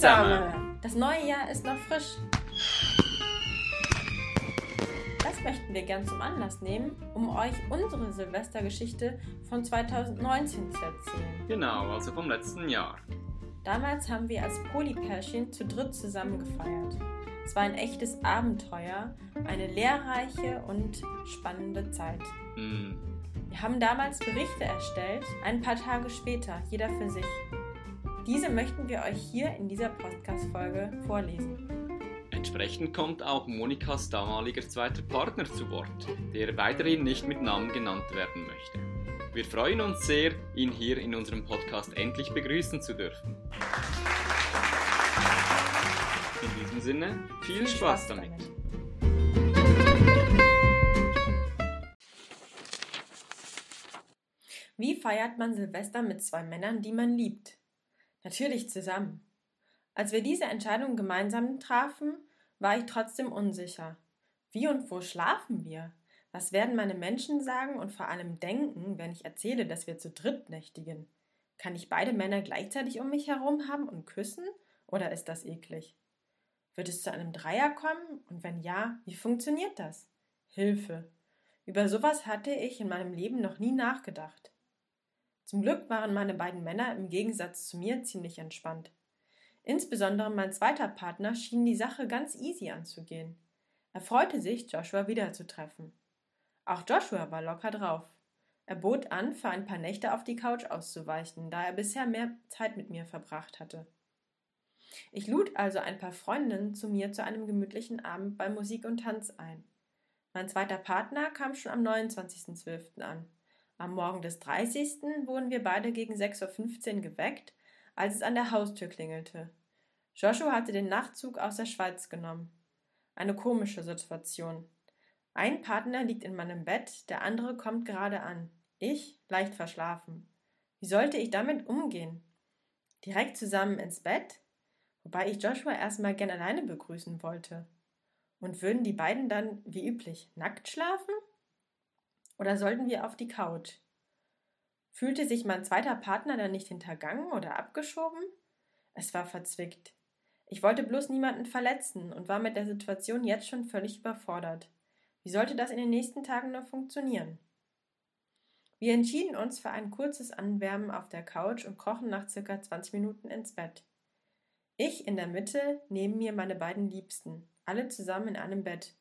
zusammen. Das neue Jahr ist noch frisch. Das möchten wir gern zum Anlass nehmen, um euch unsere Silvestergeschichte von 2019 zu erzählen. Genau, also vom letzten Jahr. Damals haben wir als Polypärchen zu dritt zusammen gefeiert. Es war ein echtes Abenteuer, eine lehrreiche und spannende Zeit. Mm. Wir haben damals Berichte erstellt, ein paar Tage später, jeder für sich. Diese möchten wir euch hier in dieser Podcast-Folge vorlesen. Entsprechend kommt auch Monikas damaliger zweiter Partner zu Wort, der weiterhin nicht mit Namen genannt werden möchte. Wir freuen uns sehr, ihn hier in unserem Podcast endlich begrüßen zu dürfen. In diesem Sinne, viel, Spaß, damit. Wie feiert man Silvester mit zwei Männern, die man liebt? Natürlich zusammen. Als wir diese Entscheidung gemeinsam trafen, war ich trotzdem unsicher. Wie und wo schlafen wir? Was werden meine Menschen sagen und vor allem denken, wenn ich erzähle, dass wir zu dritt nächtigen? Kann ich beide Männer gleichzeitig um mich herum haben und küssen? Oder ist das eklig? Wird es zu einem Dreier kommen? Und wenn ja, wie funktioniert das? Hilfe. Über sowas hatte ich in meinem Leben noch nie nachgedacht. Zum Glück waren meine beiden Männer im Gegensatz zu mir ziemlich entspannt. Insbesondere mein zweiter Partner schien die Sache ganz easy anzugehen. Er freute sich, Joshua wiederzutreffen. Auch Joshua war locker drauf. Er bot an, für ein paar Nächte auf die Couch auszuweichen, da er bisher mehr Zeit mit mir verbracht hatte. Ich lud also ein paar Freundinnen zu mir zu einem gemütlichen Abend bei Musik und Tanz ein. Mein zweiter Partner kam schon am 29.12. an. Am Morgen des 30. wurden wir beide gegen 6.15 Uhr geweckt, als es an der Haustür klingelte. Joshua hatte den Nachtzug aus der Schweiz genommen. Eine komische Situation. Ein Partner liegt in meinem Bett, der andere kommt gerade an. Ich leicht verschlafen. Wie sollte ich damit umgehen? Direkt zusammen ins Bett? Wobei ich Joshua erstmal gern alleine begrüßen wollte. Und würden die beiden dann, wie üblich, nackt schlafen? Oder sollten wir auf die Couch? Fühlte sich mein zweiter Partner dann nicht hintergangen oder abgeschoben? Es war verzwickt. Ich wollte bloß niemanden verletzen und war mit der Situation jetzt schon völlig überfordert. Wie sollte das in den nächsten Tagen noch funktionieren? Wir entschieden uns für ein kurzes Anwärmen auf der Couch und krochen nach circa 20 Minuten ins Bett. Ich in der Mitte, neben mir meine beiden Liebsten, alle zusammen in einem Bett.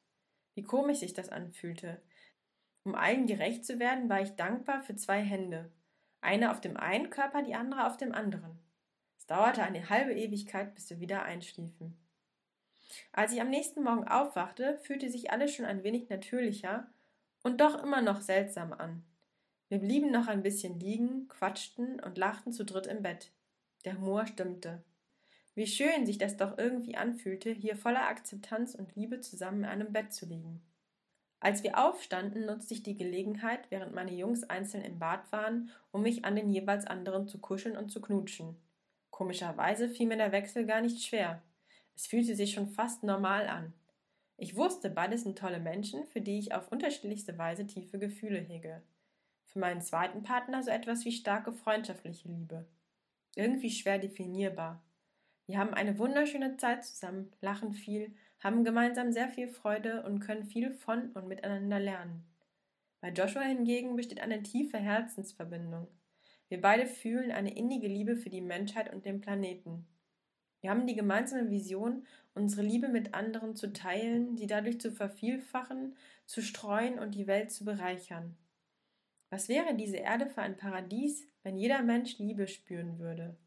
Wie komisch sich das anfühlte. Um allen gerecht zu werden, war ich dankbar für zwei Hände. Eine auf dem einen Körper, die andere auf dem anderen. Es dauerte eine halbe Ewigkeit, bis wir wieder einschliefen. Als ich am nächsten Morgen aufwachte, fühlte sich alles schon ein wenig natürlicher und doch immer noch seltsam an. Wir blieben noch ein bisschen liegen, quatschten und lachten zu dritt im Bett. Der Humor stimmte. Wie schön sich das doch irgendwie anfühlte, hier voller Akzeptanz und Liebe zusammen in einem Bett zu liegen. Als wir aufstanden, nutzte ich die Gelegenheit, während meine Jungs einzeln im Bad waren, um mich an den jeweils anderen zu kuscheln und zu knutschen. Komischerweise fiel mir der Wechsel gar nicht schwer. Es fühlte sich schon fast normal an. Ich wusste, beides sind tolle Menschen, für die ich auf unterschiedlichste Weise tiefe Gefühle hege. Für meinen zweiten Partner so etwas wie starke freundschaftliche Liebe. Irgendwie schwer definierbar. Wir haben eine wunderschöne Zeit zusammen, lachen viel, haben gemeinsam sehr viel Freude und können viel von und miteinander lernen. Bei Joshua hingegen besteht eine tiefe Herzensverbindung. Wir beide fühlen eine innige Liebe für die Menschheit und den Planeten. Wir haben die gemeinsame Vision, unsere Liebe mit anderen zu teilen, sie dadurch zu vervielfachen, zu streuen und die Welt zu bereichern. Was wäre diese Erde für ein Paradies, wenn jeder Mensch Liebe spüren würde?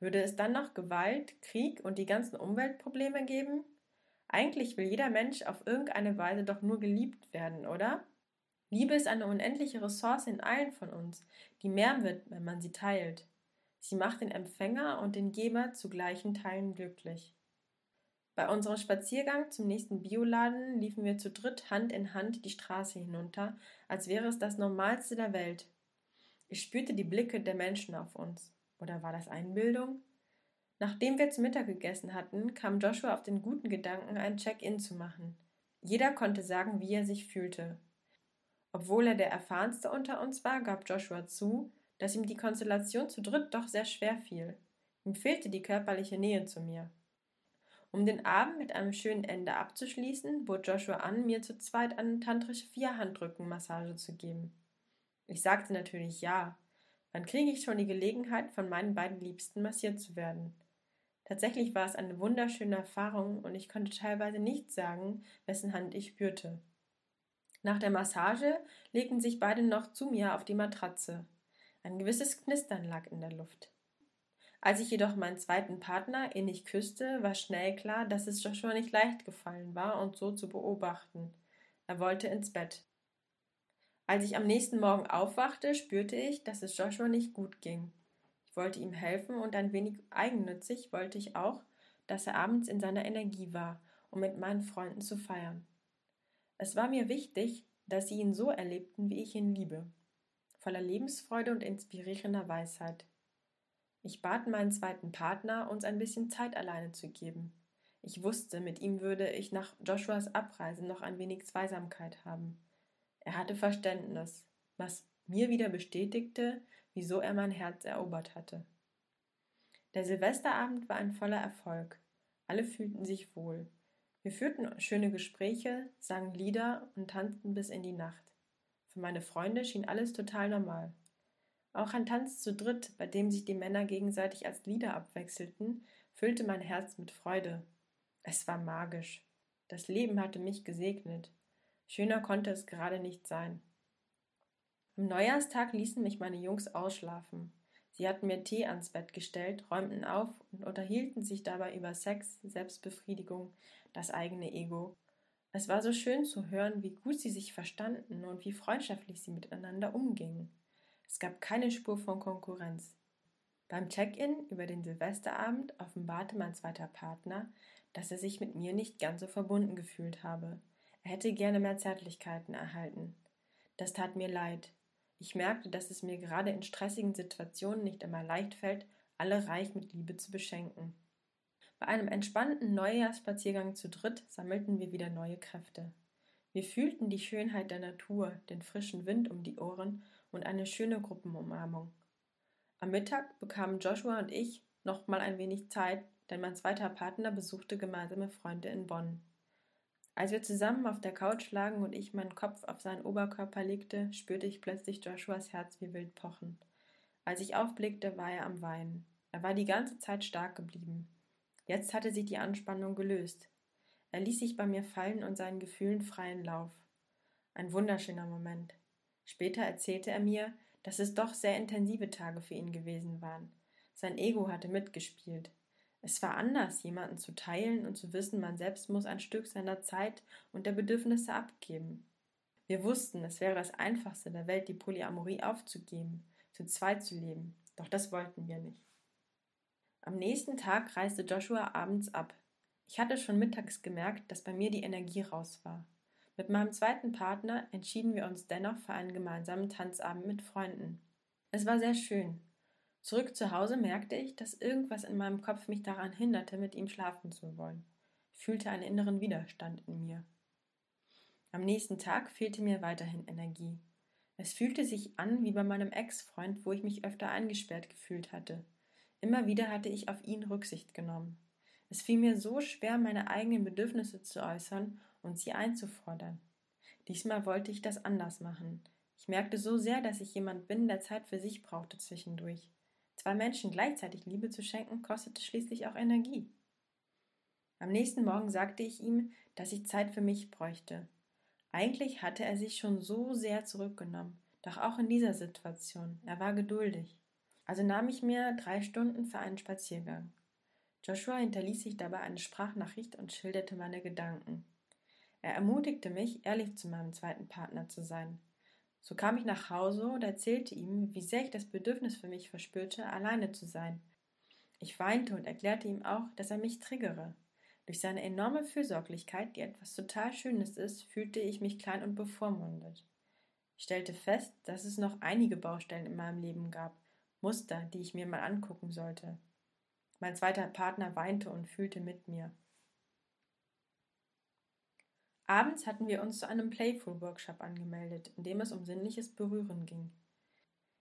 Würde es dann noch Gewalt, Krieg und die ganzen Umweltprobleme geben? Eigentlich will jeder Mensch auf irgendeine Weise doch nur geliebt werden, oder? Liebe ist eine unendliche Ressource in allen von uns, die mehr wird, wenn man sie teilt. Sie macht den Empfänger und den Geber zu gleichen Teilen glücklich. Bei unserem Spaziergang zum nächsten Bioladen liefen wir zu dritt Hand in Hand die Straße hinunter, als wäre es das Normalste der Welt. Ich spürte die Blicke der Menschen auf uns. Oder war das Einbildung? Nachdem wir zu Mittag gegessen hatten, kam Joshua auf den guten Gedanken, ein Check-in zu machen. Jeder konnte sagen, wie er sich fühlte. Obwohl er der erfahrenste unter uns war, gab Joshua zu, dass ihm die Konstellation zu dritt doch sehr schwer fiel. Ihm fehlte die körperliche Nähe zu mir. Um den Abend mit einem schönen Ende abzuschließen, bot Joshua an, mir zu zweit eine tantrische Vierhandrückenmassage zu geben. Ich sagte natürlich ja. Wann kriege ich schon die Gelegenheit, von meinen beiden Liebsten massiert zu werden? Tatsächlich war es eine wunderschöne Erfahrung und ich konnte teilweise nicht sagen, wessen Hand ich spürte. Nach der Massage legten sich beide noch zu mir auf die Matratze. Ein gewisses Knistern lag in der Luft. Als ich jedoch meinen zweiten Partner innig küsste, war schnell klar, dass es Joshua nicht leicht gefallen war, uns so zu beobachten. Er wollte ins Bett. Als ich am nächsten Morgen aufwachte, spürte ich, dass es Joshua nicht gut ging. Ich wollte ihm helfen und ein wenig eigennützig wollte ich auch, dass er abends in seiner Energie war, um mit meinen Freunden zu feiern. Es war mir wichtig, dass sie ihn so erlebten, wie ich ihn liebe, voller Lebensfreude und inspirierender Weisheit. Ich bat meinen zweiten Partner, uns ein bisschen Zeit alleine zu geben. Ich wusste, mit ihm würde ich nach Joshuas Abreise noch ein wenig Zweisamkeit haben. Er hatte Verständnis, was mir wieder bestätigte, wieso er mein Herz erobert hatte. Der Silvesterabend war ein voller Erfolg. Alle fühlten sich wohl. Wir führten schöne Gespräche, sangen Lieder und tanzten bis in die Nacht. Für meine Freunde schien alles total normal. Auch ein Tanz zu dritt, bei dem sich die Männer gegenseitig als Lieder abwechselten, füllte mein Herz mit Freude. Es war magisch. Das Leben hatte mich gesegnet. Schöner konnte es gerade nicht sein. Am Neujahrstag ließen mich meine Jungs ausschlafen. Sie hatten mir Tee ans Bett gestellt, räumten auf und unterhielten sich dabei über Sex, Selbstbefriedigung, das eigene Ego. Es war so schön zu hören, wie gut sie sich verstanden und wie freundschaftlich sie miteinander umgingen. Es gab keine Spur von Konkurrenz. Beim Check-in über den Silvesterabend offenbarte mein zweiter Partner, dass er sich mit mir nicht ganz so verbunden gefühlt habe. Er hätte gerne mehr Zärtlichkeiten erhalten. Das tat mir leid. Ich merkte, dass es mir gerade in stressigen Situationen nicht immer leicht fällt, alle reich mit Liebe zu beschenken. Bei einem entspannten Neujahrsspaziergang zu dritt sammelten wir wieder neue Kräfte. Wir fühlten die Schönheit der Natur, den frischen Wind um die Ohren und eine schöne Gruppenumarmung. Am Mittag bekamen Joshua und ich noch mal ein wenig Zeit, denn mein zweiter Partner besuchte gemeinsame Freunde in Bonn. Als wir zusammen auf der Couch lagen und ich meinen Kopf auf seinen Oberkörper legte, spürte ich plötzlich Joshuas Herz wie wild pochen. Als ich aufblickte, war er am Weinen. Er war die ganze Zeit stark geblieben. Jetzt hatte sich die Anspannung gelöst. Er ließ sich bei mir fallen und seinen Gefühlen freien Lauf. Ein wunderschöner Moment. Später erzählte er mir, dass es doch sehr intensive Tage für ihn gewesen waren. Sein Ego hatte mitgespielt. Es war anders, jemanden zu teilen und zu wissen, man selbst muss ein Stück seiner Zeit und der Bedürfnisse abgeben. Wir wussten, es wäre das Einfachste der Welt, die Polyamorie aufzugeben, zu zweit zu leben, doch das wollten wir nicht. Am nächsten Tag reiste Joshua abends ab. Ich hatte schon mittags gemerkt, dass bei mir die Energie raus war. Mit meinem zweiten Partner entschieden wir uns dennoch für einen gemeinsamen Tanzabend mit Freunden. Es war sehr schön. Zurück zu Hause merkte ich, dass irgendwas in meinem Kopf mich daran hinderte, mit ihm schlafen zu wollen. Ich fühlte einen inneren Widerstand in mir. Am nächsten Tag fehlte mir weiterhin Energie. Es fühlte sich an wie bei meinem Ex-Freund, wo ich mich öfter eingesperrt gefühlt hatte. Immer wieder hatte ich auf ihn Rücksicht genommen. Es fiel mir so schwer, meine eigenen Bedürfnisse zu äußern und sie einzufordern. Diesmal wollte ich das anders machen. Ich merkte so sehr, dass ich jemand bin, der Zeit für sich brauchte zwischendurch. Zwei Menschen gleichzeitig Liebe zu schenken, kostete schließlich auch Energie. Am nächsten Morgen sagte ich ihm, dass ich Zeit für mich bräuchte. Eigentlich hatte er sich schon so sehr zurückgenommen, doch auch in dieser Situation, er war geduldig. Also nahm ich mir drei Stunden für einen Spaziergang. Joshua hinterließ sich dabei eine Sprachnachricht und schilderte meine Gedanken. Er ermutigte mich, ehrlich zu meinem zweiten Partner zu sein. So kam ich nach Hause und erzählte ihm, wie sehr ich das Bedürfnis für mich verspürte, alleine zu sein. Ich weinte und erklärte ihm auch, dass er mich triggere. Durch seine enorme Fürsorglichkeit, die etwas total Schönes ist, fühlte ich mich klein und bevormundet. Ich stellte fest, dass es noch einige Baustellen in meinem Leben gab, Muster, die ich mir mal angucken sollte. Mein zweiter Partner weinte und fühlte mit mir. Abends hatten wir uns zu einem Playful-Workshop angemeldet, in dem es um sinnliches Berühren ging.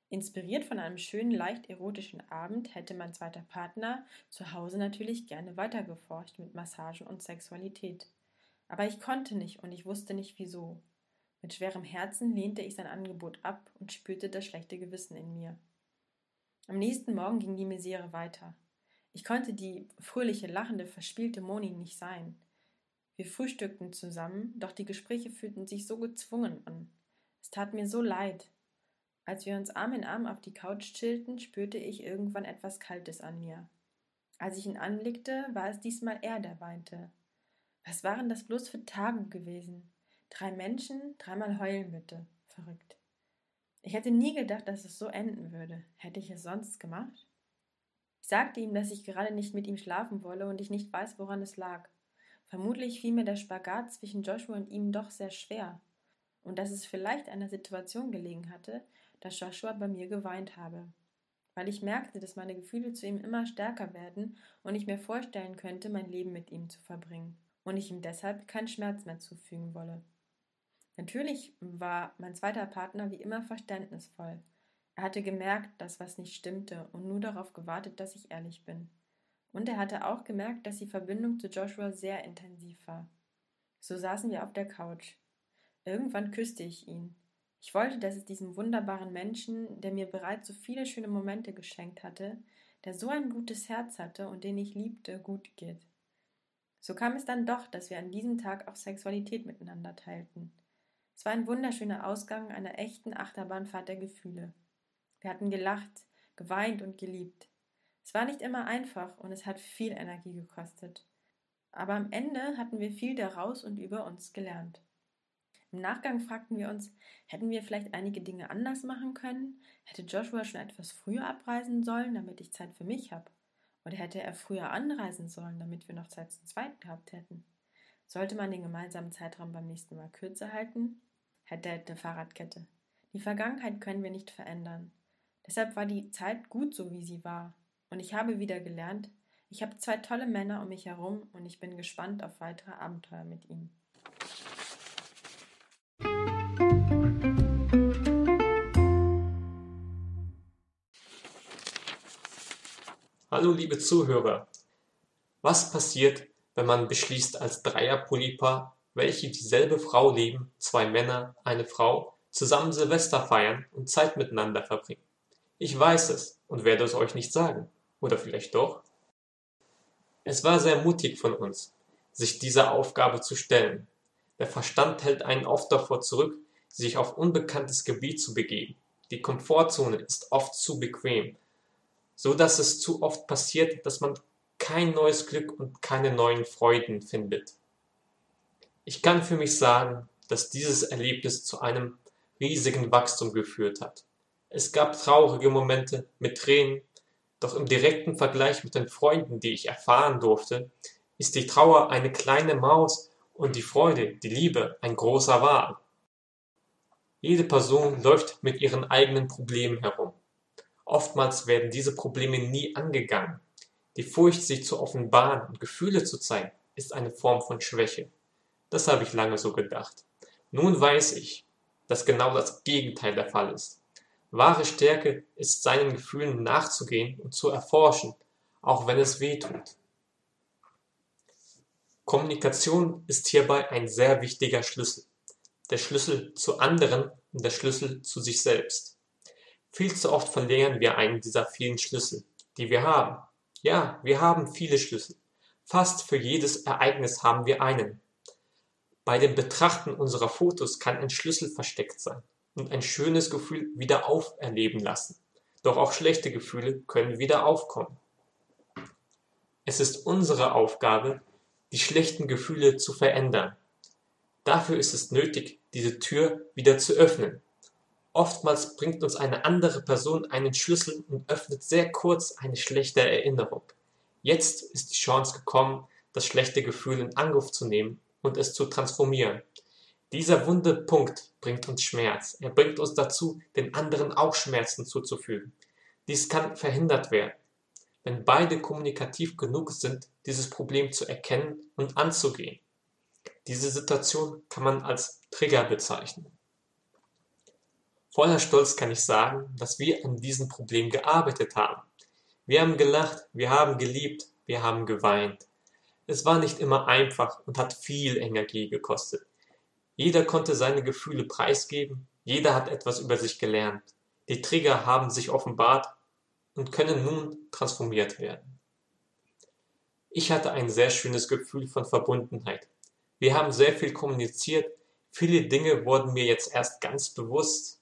Inspiriert von einem schönen, leicht erotischen Abend hätte mein zweiter Partner zu Hause natürlich gerne weitergeforscht mit Massagen und Sexualität. Aber ich konnte nicht und ich wusste nicht wieso. Mit schwerem Herzen lehnte ich sein Angebot ab und spürte das schlechte Gewissen in mir. Am nächsten Morgen ging die Misere weiter. Ich konnte die fröhliche, lachende, verspielte Moni nicht sein. Wir frühstückten zusammen, doch die Gespräche fühlten sich so gezwungen an. Es tat mir so leid. Als wir uns Arm in Arm auf die Couch chillten, spürte ich irgendwann etwas Kaltes an mir. Als ich ihn anblickte, war es diesmal er, der weinte. Was waren das bloß für Tage gewesen? Drei Menschen, dreimal heulen bitte. Verrückt. Ich hätte nie gedacht, dass es so enden würde. Hätte ich es sonst gemacht? Ich sagte ihm, dass ich gerade nicht mit ihm schlafen wolle und ich nicht weiß, woran es lag. Vermutlich fiel mir der Spagat zwischen Joshua und ihm doch sehr schwer. Und dass es vielleicht an der Situation gelegen hatte, dass Joshua bei mir geweint habe. Weil ich merkte, dass meine Gefühle zu ihm immer stärker werden und ich mir vorstellen könnte, mein Leben mit ihm zu verbringen. Und ich ihm deshalb keinen Schmerz mehr zufügen wolle. Natürlich war mein zweiter Partner wie immer verständnisvoll. Er hatte gemerkt, dass was nicht stimmte und nur darauf gewartet, dass ich ehrlich bin. Und er hatte auch gemerkt, dass die Verbindung zu Joshua sehr intensiv war. So saßen wir auf der Couch. Irgendwann küsste ich ihn. Ich wollte, dass es diesem wunderbaren Menschen, der mir bereits so viele schöne Momente geschenkt hatte, der so ein gutes Herz hatte und den ich liebte, gut geht. So kam es dann doch, dass wir an diesem Tag auch Sexualität miteinander teilten. Es war ein wunderschöner Ausgang einer echten Achterbahnfahrt der Gefühle. Wir hatten gelacht, geweint und geliebt. Es war nicht immer einfach und es hat viel Energie gekostet. Aber am Ende hatten wir viel daraus und über uns gelernt. Im Nachgang fragten wir uns, hätten wir vielleicht einige Dinge anders machen können? Hätte Joshua schon etwas früher abreisen sollen, damit ich Zeit für mich habe? Oder hätte er früher anreisen sollen, damit wir noch Zeit zum Zweiten gehabt hätten? Sollte man den gemeinsamen Zeitraum beim nächsten Mal kürzer halten? Hätte hätte Fahrradkette. Die Vergangenheit können wir nicht verändern. Deshalb war die Zeit gut so, wie sie war. Und ich habe wieder gelernt, ich habe zwei tolle Männer um mich herum und ich bin gespannt auf weitere Abenteuer mit ihnen. Hallo liebe Zuhörer. Was passiert, wenn man beschließt, als Dreierpolypaar, welche dieselbe Frau lieben, zwei Männer, eine Frau, zusammen Silvester feiern und Zeit miteinander verbringen? Ich weiß es und werde es euch nicht sagen. Oder vielleicht doch? Es war sehr mutig von uns, sich dieser Aufgabe zu stellen. Der Verstand hält einen oft davor zurück, sich auf unbekanntes Gebiet zu begeben. Die Komfortzone ist oft zu bequem so dass es zu oft passiert, dass man kein neues Glück und keine neuen Freuden findet. Ich kann für mich sagen, dass dieses Erlebnis zu einem riesigen Wachstum geführt hat. Es gab traurige Momente mit Tränen, doch im direkten Vergleich mit den Freunden, die ich erfahren durfte, ist die Trauer eine kleine Maus und die Freude, die Liebe ein großer Wal. Jede Person läuft mit ihren eigenen Problemen herum. Oftmals werden diese Probleme nie angegangen. Die Furcht, sich zu offenbaren und Gefühle zu zeigen, ist eine Form von Schwäche. Das habe ich lange so gedacht. Nun weiß ich, dass genau das Gegenteil der Fall ist. Wahre Stärke ist seinen Gefühlen nachzugehen und zu erforschen, auch wenn es weh tut. Kommunikation ist hierbei ein sehr wichtiger Schlüssel. Der Schlüssel zu anderen und der Schlüssel zu sich selbst. Viel zu oft verlieren wir einen dieser vielen Schlüssel, die wir haben. Ja, wir haben viele Schlüssel. Fast für jedes Ereignis haben wir einen. Bei dem Betrachten unserer Fotos kann ein Schlüssel versteckt sein und ein schönes Gefühl wieder auferleben lassen. Doch auch schlechte Gefühle können wieder aufkommen. Es ist unsere Aufgabe, die schlechten Gefühle zu verändern. Dafür ist es nötig, diese Tür wieder zu öffnen Oftmals bringt uns eine andere Person einen Schlüssel und öffnet sehr kurz eine schlechte Erinnerung. Jetzt ist die Chance gekommen, das schlechte Gefühl in Angriff zu nehmen und es zu transformieren. Dieser wunde Punkt bringt uns Schmerz. Er bringt uns dazu, den anderen auch Schmerzen zuzufügen. Dies kann verhindert werden, wenn beide kommunikativ genug sind, dieses Problem zu erkennen und anzugehen. Diese Situation kann man als Trigger bezeichnen. Voller Stolz kann ich sagen, dass wir an diesem Problem gearbeitet haben. Wir haben gelacht, wir haben geliebt, wir haben geweint. Es war nicht immer einfach und hat viel Energie gekostet. Jeder konnte seine Gefühle preisgeben, jeder hat etwas über sich gelernt. Die Trigger haben sich offenbart und können nun transformiert werden. Ich hatte ein sehr schönes Gefühl von Verbundenheit. Wir haben sehr viel kommuniziert, viele Dinge wurden mir jetzt erst ganz bewusst.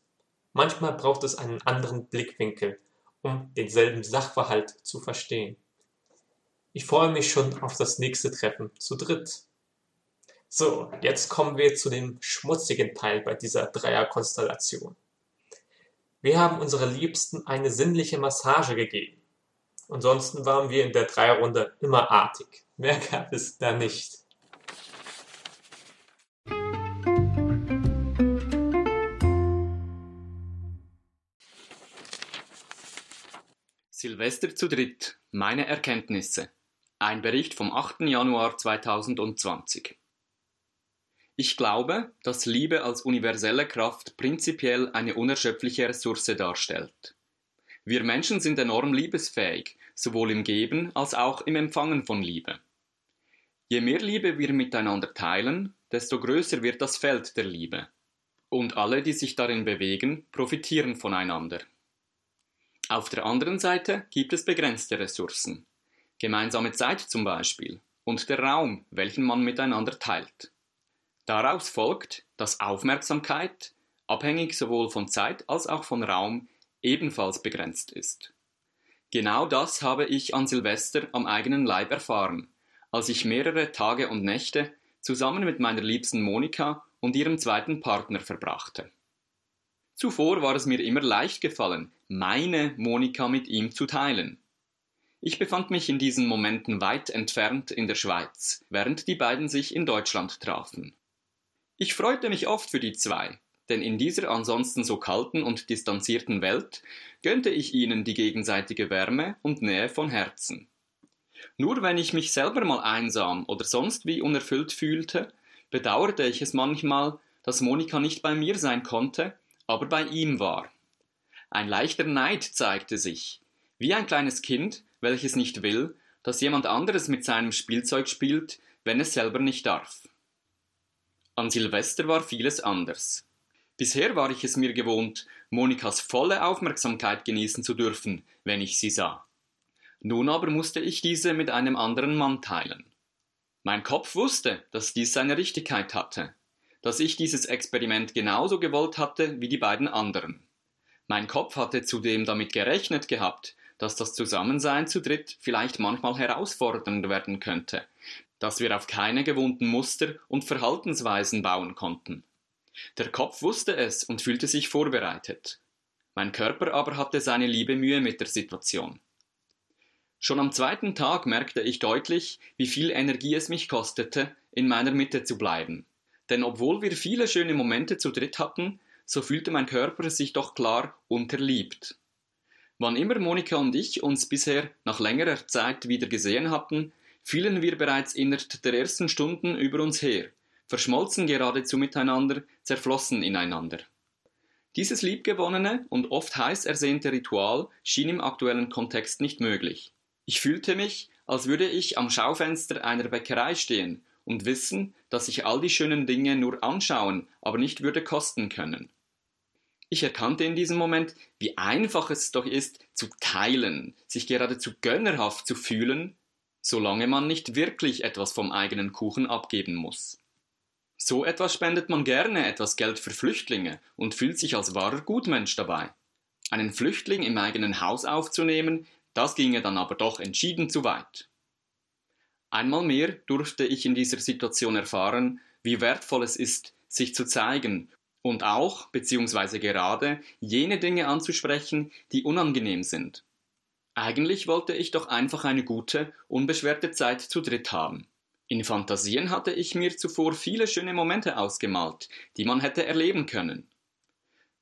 Manchmal braucht es einen anderen Blickwinkel, um denselben Sachverhalt zu verstehen. Ich freue mich schon auf das nächste Treffen zu dritt. So, jetzt kommen wir zu dem schmutzigen Teil bei dieser Dreierkonstellation. Wir haben unsere Liebsten eine sinnliche Massage gegeben. Ansonsten waren wir in der Dreierrunde immer artig. Mehr gab es da nicht. Silvester zu dritt. Meine Erkenntnisse. Ein Bericht vom 8. Januar 2020. Ich glaube, dass Liebe als universelle Kraft prinzipiell eine unerschöpfliche Ressource darstellt. Wir Menschen sind enorm liebesfähig, sowohl im Geben als auch im Empfangen von Liebe. Je mehr Liebe wir miteinander teilen, desto größer wird das Feld der Liebe. Und alle, die sich darin bewegen, profitieren voneinander. Auf der anderen Seite gibt es begrenzte Ressourcen gemeinsame Zeit zum Beispiel und der Raum, welchen man miteinander teilt. Daraus folgt, dass Aufmerksamkeit, abhängig sowohl von Zeit als auch von Raum, ebenfalls begrenzt ist. Genau das habe ich an Silvester am eigenen Leib erfahren, als ich mehrere Tage und Nächte zusammen mit meiner liebsten Monika und ihrem zweiten Partner verbrachte. Zuvor war es mir immer leicht gefallen, meine Monika mit ihm zu teilen. Ich befand mich in diesen Momenten weit entfernt in der Schweiz, während die beiden sich in Deutschland trafen. Ich freute mich oft für die zwei, denn in dieser ansonsten so kalten und distanzierten Welt gönnte ich ihnen die gegenseitige Wärme und Nähe von Herzen. Nur wenn ich mich selber mal einsam oder sonst wie unerfüllt fühlte, bedauerte ich es manchmal, dass Monika nicht bei mir sein konnte, aber bei ihm war. Ein leichter Neid zeigte sich. Wie ein kleines Kind, welches nicht will, dass jemand anderes mit seinem Spielzeug spielt, wenn es selber nicht darf. An Silvester war vieles anders. Bisher war ich es mir gewohnt, Monikas volle Aufmerksamkeit genießen zu dürfen, wenn ich sie sah. Nun aber musste ich diese mit einem anderen Mann teilen. Mein Kopf wusste, dass dies seine Richtigkeit hatte, dass ich dieses Experiment genauso gewollt hatte wie die beiden anderen. Mein Kopf hatte zudem damit gerechnet gehabt, dass das Zusammensein zu dritt vielleicht manchmal herausfordernd werden könnte, dass wir auf keine gewohnten Muster und Verhaltensweisen bauen konnten. Der Kopf wusste es und fühlte sich vorbereitet. Mein Körper aber hatte seine liebe Mühe mit der Situation. Schon am zweiten Tag merkte ich deutlich, wie viel Energie es mich kostete, in meiner Mitte zu bleiben. Denn obwohl wir viele schöne Momente zu dritt hatten, so fühlte mein Körper sich doch klar unterliebt. Wann immer Monika und ich uns bisher nach längerer Zeit wieder gesehen hatten, fielen wir bereits innerhalb der ersten Stunden über uns her, verschmolzen geradezu miteinander, zerflossen ineinander. Dieses liebgewonnene und oft heiß ersehnte Ritual schien im aktuellen Kontext nicht möglich. Ich fühlte mich, als würde ich am Schaufenster einer Bäckerei stehen und wissen, dass ich all die schönen Dinge nur anschauen, aber nicht würde kosten können. Ich erkannte in diesem Moment, wie einfach es doch ist, zu teilen, sich geradezu gönnerhaft zu fühlen, solange man nicht wirklich etwas vom eigenen Kuchen abgeben muss. So etwas spendet man gerne etwas Geld für Flüchtlinge und fühlt sich als wahrer Gutmensch dabei. Einen Flüchtling im eigenen Haus aufzunehmen, das ginge dann aber doch entschieden zu weit. Einmal mehr durfte ich in dieser Situation erfahren, wie wertvoll es ist, sich zu zeigen und auch, beziehungsweise gerade, jene Dinge anzusprechen, die unangenehm sind. Eigentlich wollte ich doch einfach eine gute, unbeschwerte Zeit zu dritt haben. In Fantasien hatte ich mir zuvor viele schöne Momente ausgemalt, die man hätte erleben können.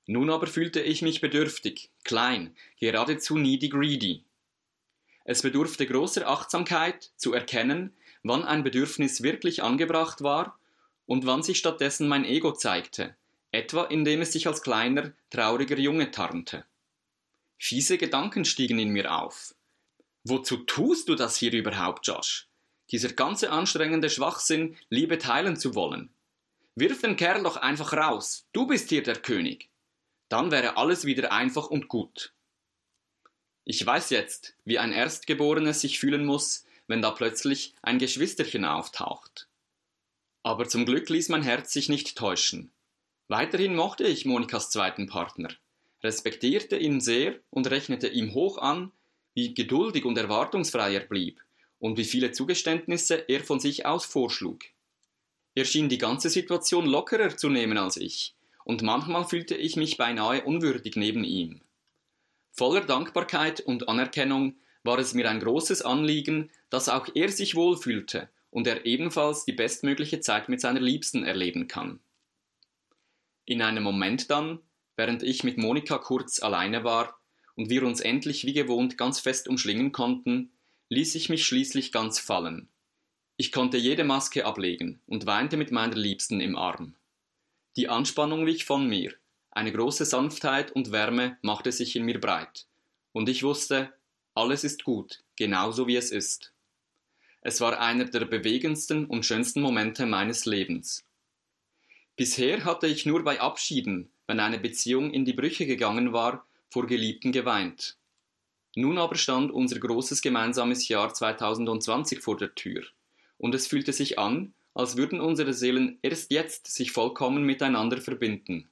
Nun aber fühlte ich mich bedürftig, klein, geradezu needy greedy. Es bedurfte großer Achtsamkeit, zu erkennen, wann ein Bedürfnis wirklich angebracht war und wann sich stattdessen mein Ego zeigte, etwa indem es sich als kleiner, trauriger Junge tarnte. Fiese Gedanken stiegen in mir auf. Wozu tust du das hier überhaupt, Josh? Dieser ganze anstrengende Schwachsinn, Liebe teilen zu wollen. Wirf den Kerl doch einfach raus. Du bist hier der König. Dann wäre alles wieder einfach und gut. Ich weiß jetzt, wie ein Erstgeborenes sich fühlen muss, wenn da plötzlich ein Geschwisterchen auftaucht. Aber zum Glück ließ mein Herz sich nicht täuschen. Weiterhin mochte ich Monikas zweiten Partner, respektierte ihn sehr und rechnete ihm hoch an, wie geduldig und erwartungsfrei er blieb und wie viele Zugeständnisse er von sich aus vorschlug. Er schien die ganze Situation lockerer zu nehmen als ich, und manchmal fühlte ich mich beinahe unwürdig neben ihm. Voller Dankbarkeit und Anerkennung war es mir ein großes Anliegen, dass auch er sich wohlfühlte und er ebenfalls die bestmögliche Zeit mit seiner Liebsten erleben kann. In einem Moment dann, während ich mit Monika kurz alleine war, und wir uns endlich wie gewohnt ganz fest umschlingen konnten, ließ ich mich schließlich ganz fallen. Ich konnte jede Maske ablegen und weinte mit meiner Liebsten im Arm. Die Anspannung wich von mir, eine große Sanftheit und Wärme machte sich in mir breit, und ich wusste, alles ist gut, genauso wie es ist. Es war einer der bewegendsten und schönsten Momente meines Lebens. Bisher hatte ich nur bei Abschieden, wenn eine Beziehung in die Brüche gegangen war, vor Geliebten geweint. Nun aber stand unser großes gemeinsames Jahr 2020 vor der Tür, und es fühlte sich an, als würden unsere Seelen erst jetzt sich vollkommen miteinander verbinden.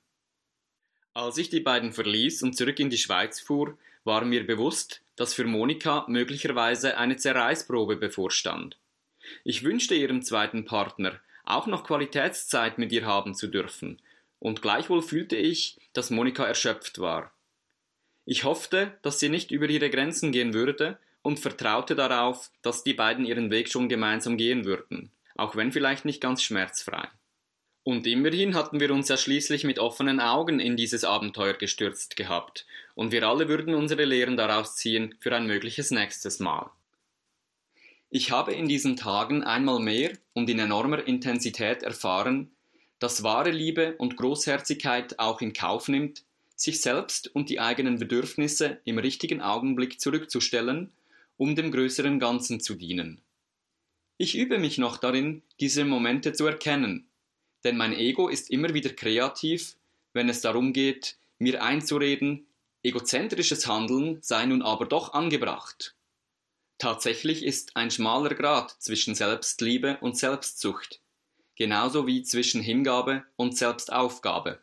Als ich die beiden verließ und zurück in die Schweiz fuhr, war mir bewusst, dass für Monika möglicherweise eine Zerreißprobe bevorstand. Ich wünschte ihrem zweiten Partner auch noch Qualitätszeit mit ihr haben zu dürfen, und gleichwohl fühlte ich, dass Monika erschöpft war. Ich hoffte, dass sie nicht über ihre Grenzen gehen würde und vertraute darauf, dass die beiden ihren Weg schon gemeinsam gehen würden, auch wenn vielleicht nicht ganz schmerzfrei. Und immerhin hatten wir uns ja schließlich mit offenen Augen in dieses Abenteuer gestürzt gehabt, und wir alle würden unsere Lehren daraus ziehen für ein mögliches nächstes Mal. Ich habe in diesen Tagen einmal mehr und in enormer Intensität erfahren, dass wahre Liebe und Großherzigkeit auch in Kauf nimmt, sich selbst und die eigenen Bedürfnisse im richtigen Augenblick zurückzustellen, um dem größeren Ganzen zu dienen. Ich übe mich noch darin, diese Momente zu erkennen, denn mein Ego ist immer wieder kreativ, wenn es darum geht, mir einzureden, egozentrisches Handeln sei nun aber doch angebracht. Tatsächlich ist ein schmaler Grad zwischen Selbstliebe und Selbstsucht, genauso wie zwischen Hingabe und Selbstaufgabe.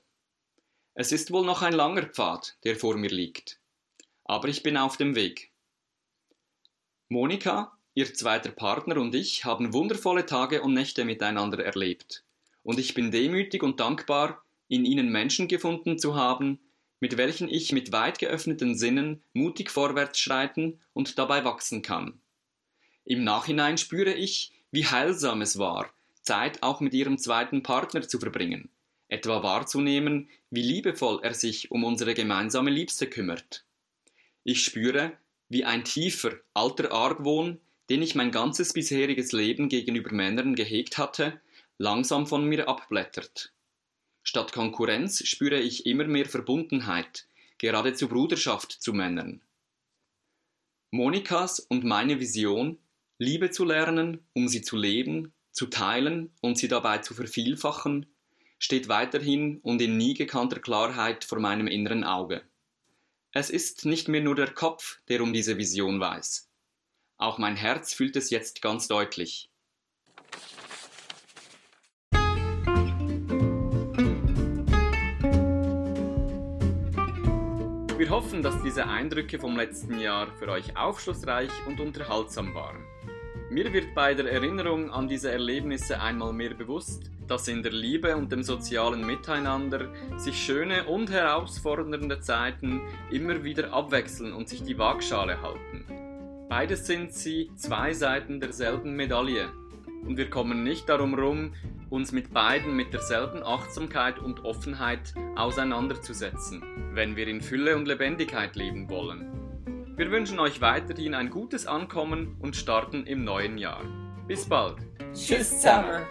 Es ist wohl noch ein langer Pfad, der vor mir liegt. Aber ich bin auf dem Weg. Monika, ihr zweiter Partner und ich haben wundervolle Tage und Nächte miteinander erlebt. Und ich bin demütig und dankbar, in ihnen Menschen gefunden zu haben, mit welchen ich mit weit geöffneten Sinnen mutig vorwärts schreiten und dabei wachsen kann. Im Nachhinein spüre ich, wie heilsam es war, Zeit auch mit ihrem zweiten Partner zu verbringen, etwa wahrzunehmen, wie liebevoll er sich um unsere gemeinsame Liebste kümmert. Ich spüre, wie ein tiefer, alter Argwohn, den ich mein ganzes bisheriges Leben gegenüber Männern gehegt hatte, langsam von mir abblättert. Statt Konkurrenz spüre ich immer mehr Verbundenheit, geradezu Bruderschaft zu Männern. Monikas und meine Vision, Liebe zu lernen, um sie zu leben, zu teilen und sie dabei zu vervielfachen, steht weiterhin und in nie gekannter Klarheit vor meinem inneren Auge. Es ist nicht mehr nur der Kopf, der um diese Vision weiß. Auch mein Herz fühlt es jetzt ganz deutlich. Wir hoffen, dass diese Eindrücke vom letzten Jahr für euch aufschlussreich und unterhaltsam waren. Mir wird bei der Erinnerung an diese Erlebnisse einmal mehr bewusst, dass in der Liebe und dem sozialen Miteinander sich schöne und herausfordernde Zeiten immer wieder abwechseln und sich die Waagschale halten. Beides sind sie zwei Seiten derselben Medaille. Und wir kommen nicht darum rum, uns mit beiden mit derselben Achtsamkeit und Offenheit auseinanderzusetzen, wenn wir in Fülle und Lebendigkeit leben wollen. Wir wünschen euch weiterhin ein gutes Ankommen und starten im neuen Jahr. Bis bald. Tschüss zusammen.